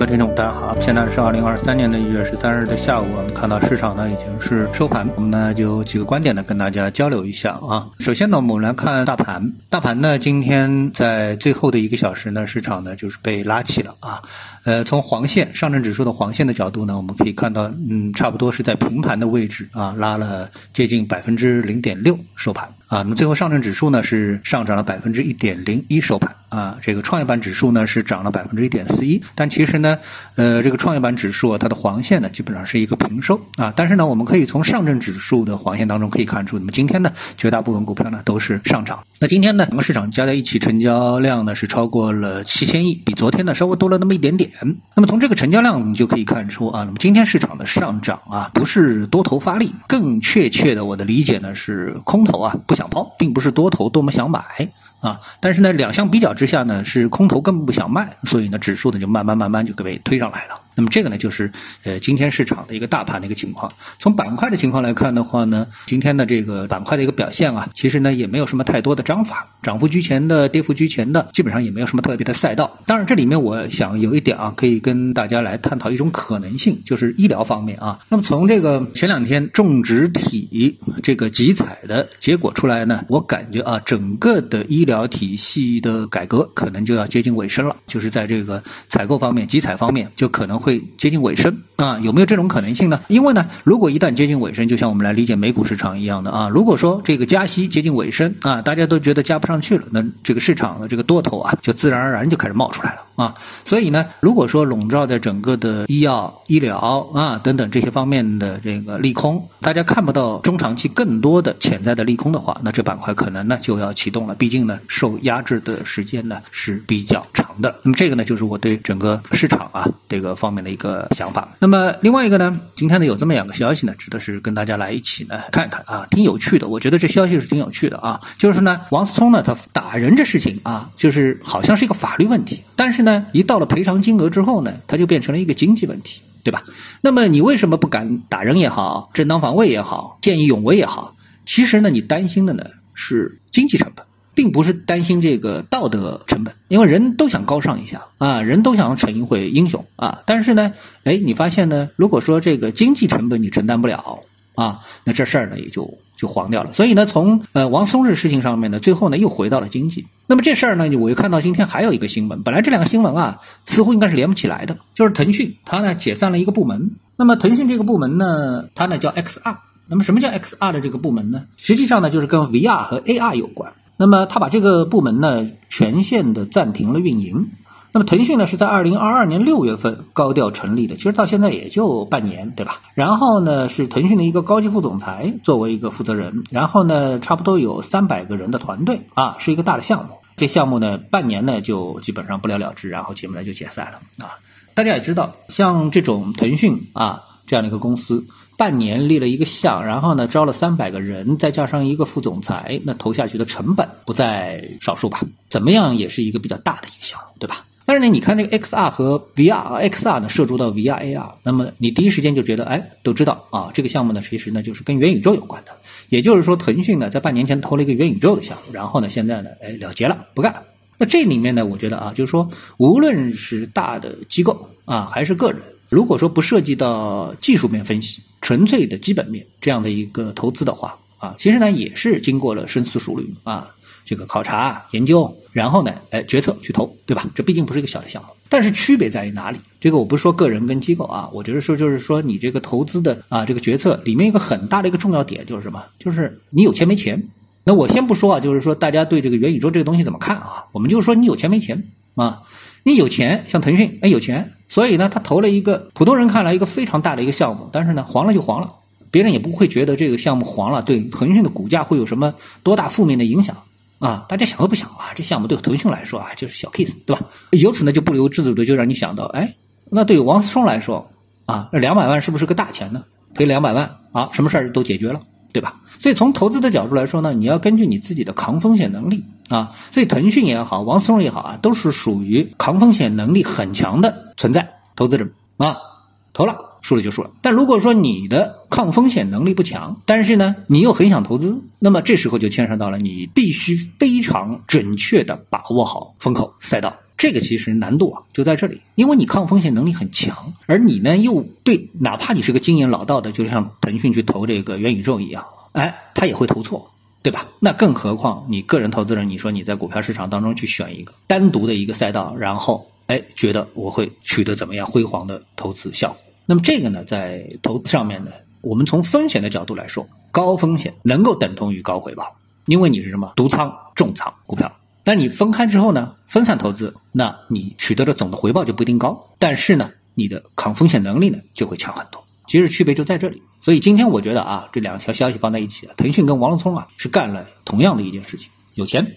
各位听众，大家好，现在是二零二三年的一月十三日的下午，我们看到市场呢已经是收盘，我们呢就几个观点呢跟大家交流一下啊。首先呢，我们来看大盘，大盘呢今天在最后的一个小时呢，市场呢就是被拉起了啊。呃，从黄线上证指数的黄线的角度呢，我们可以看到，嗯，差不多是在平盘的位置啊，拉了接近百分之零点六收盘啊。那么最后上证指数呢是上涨了百分之一点零一收盘啊，这个创业板指数呢是涨了百分之一点四一，但其实呢，呃，这个创业板指数啊它的黄线呢基本上是一个平收啊。但是呢，我们可以从上证指数的黄线当中可以看出，那么今天呢，绝大部分股票呢都是上涨。那今天呢，整个市场加在一起成交量呢是超过了七千亿，比昨天呢稍微多了那么一点点。那么从这个成交量我们就可以看出啊，那么今天市场的上涨啊，不是多头发力，更确切的我的理解呢是空头啊不想抛，并不是多头多么想买啊。但是呢，两相比较之下呢，是空头更不想卖，所以呢，指数呢就慢慢慢慢就给被推上来了。那么这个呢，就是呃今天市场的一个大盘的一个情况。从板块的情况来看的话呢，今天的这个板块的一个表现啊，其实呢也没有什么太多的章法，涨幅居前的、跌幅居前的，基本上也没有什么特别的赛道。当然，这里面我想有一点啊，可以跟大家来探讨一种可能性，就是医疗方面啊。那么从这个前两天种植体这个集采的结果出来呢，我感觉啊，整个的医疗体系的改革可能就要接近尾声了，就是在这个采购方面、集采方面就可能会。会接近尾声啊？有没有这种可能性呢？因为呢，如果一旦接近尾声，就像我们来理解美股市场一样的啊，如果说这个加息接近尾声啊，大家都觉得加不上去了，那这个市场的这个多头啊，就自然而然就开始冒出来了啊。所以呢，如果说笼罩在整个的医药、医疗啊等等这些方面的这个利空，大家看不到中长期更多的潜在的利空的话，那这板块可能呢就要启动了。毕竟呢，受压制的时间呢是比较长的。那么这个呢，就是我对整个市场啊这个方方面。的一个想法。那么另外一个呢，今天呢有这么两个消息呢，值得是跟大家来一起呢看一看啊，挺有趣的。我觉得这消息是挺有趣的啊，就是呢，王思聪呢他打人这事情啊，就是好像是一个法律问题，但是呢，一到了赔偿金额之后呢，它就变成了一个经济问题，对吧？那么你为什么不敢打人也好，正当防卫也好，见义勇为也好？其实呢，你担心的呢是经济成本。并不是担心这个道德成本，因为人都想高尚一下啊，人都想成一回英雄啊。但是呢，哎，你发现呢，如果说这个经济成本你承担不了啊，那这事儿呢也就就黄掉了。所以呢，从呃王松这事情上面呢，最后呢又回到了经济。那么这事儿呢，我又看到今天还有一个新闻，本来这两个新闻啊似乎应该是连不起来的，就是腾讯它呢解散了一个部门。那么腾讯这个部门呢，它呢叫 XR。那么什么叫 XR 的这个部门呢？实际上呢就是跟 VR 和 AR 有关。那么他把这个部门呢全线的暂停了运营。那么腾讯呢是在二零二二年六月份高调成立的，其实到现在也就半年，对吧？然后呢是腾讯的一个高级副总裁作为一个负责人，然后呢差不多有三百个人的团队啊，是一个大的项目。这项目呢半年呢就基本上不了了之，然后节目呢就解散了啊。大家也知道，像这种腾讯啊这样的一个公司。半年立了一个项，然后呢招了三百个人，再加上一个副总裁，那投下去的成本不在少数吧？怎么样也是一个比较大的一个项目，对吧？但是呢，你看那个 XR 和 VR，XR 呢涉足到 VR、AR，那么你第一时间就觉得，哎，都知道啊，这个项目呢其实呢就是跟元宇宙有关的。也就是说，腾讯呢在半年前投了一个元宇宙的项目，然后呢现在呢哎了结了，不干了。那这里面呢，我觉得啊，就是说，无论是大的机构啊，还是个人。如果说不涉及到技术面分析，纯粹的基本面这样的一个投资的话，啊，其实呢也是经过了深思熟虑啊，这个考察研究，然后呢，哎，决策去投，对吧？这毕竟不是一个小的项目，但是区别在于哪里？这个我不是说个人跟机构啊，我觉得说就是说你这个投资的啊，这个决策里面一个很大的一个重要点就是什么？就是你有钱没钱。那我先不说啊，就是说大家对这个元宇宙这个东西怎么看啊？我们就是说你有钱没钱啊？你有钱，像腾讯，哎，有钱，所以呢，他投了一个普通人看来一个非常大的一个项目，但是呢，黄了就黄了，别人也不会觉得这个项目黄了对腾讯的股价会有什么多大负面的影响啊？大家想都不想啊，这项目对腾讯来说啊就是小 case，对吧？由此呢，就不由自主的就让你想到，哎，那对王思聪来说啊，那两百万是不是个大钱呢？赔两百万啊，什么事儿都解决了。对吧？所以从投资的角度来说呢，你要根据你自己的抗风险能力啊。所以腾讯也好，王思聪也好啊，都是属于抗风险能力很强的存在。投资者啊，投了输了就输了。但如果说你的抗风险能力不强，但是呢，你又很想投资，那么这时候就牵涉到了你必须非常准确的把握好风口赛道。这个其实难度啊就在这里，因为你抗风险能力很强，而你呢又对，哪怕你是个经验老道的，就像腾讯去投这个元宇宙一样，哎，他也会投错，对吧？那更何况你个人投资人，你说你在股票市场当中去选一个单独的一个赛道，然后哎觉得我会取得怎么样辉煌的投资效果？那么这个呢，在投资上面呢，我们从风险的角度来说，高风险能够等同于高回报，因为你是什么独仓重仓股票。那你分开之后呢？分散投资，那你取得的总的回报就不一定高，但是呢，你的抗风险能力呢就会强很多。其实区别就在这里。所以今天我觉得啊，这两条消息放在一起，腾讯跟王龙聪啊是干了同样的一件事情，有钱。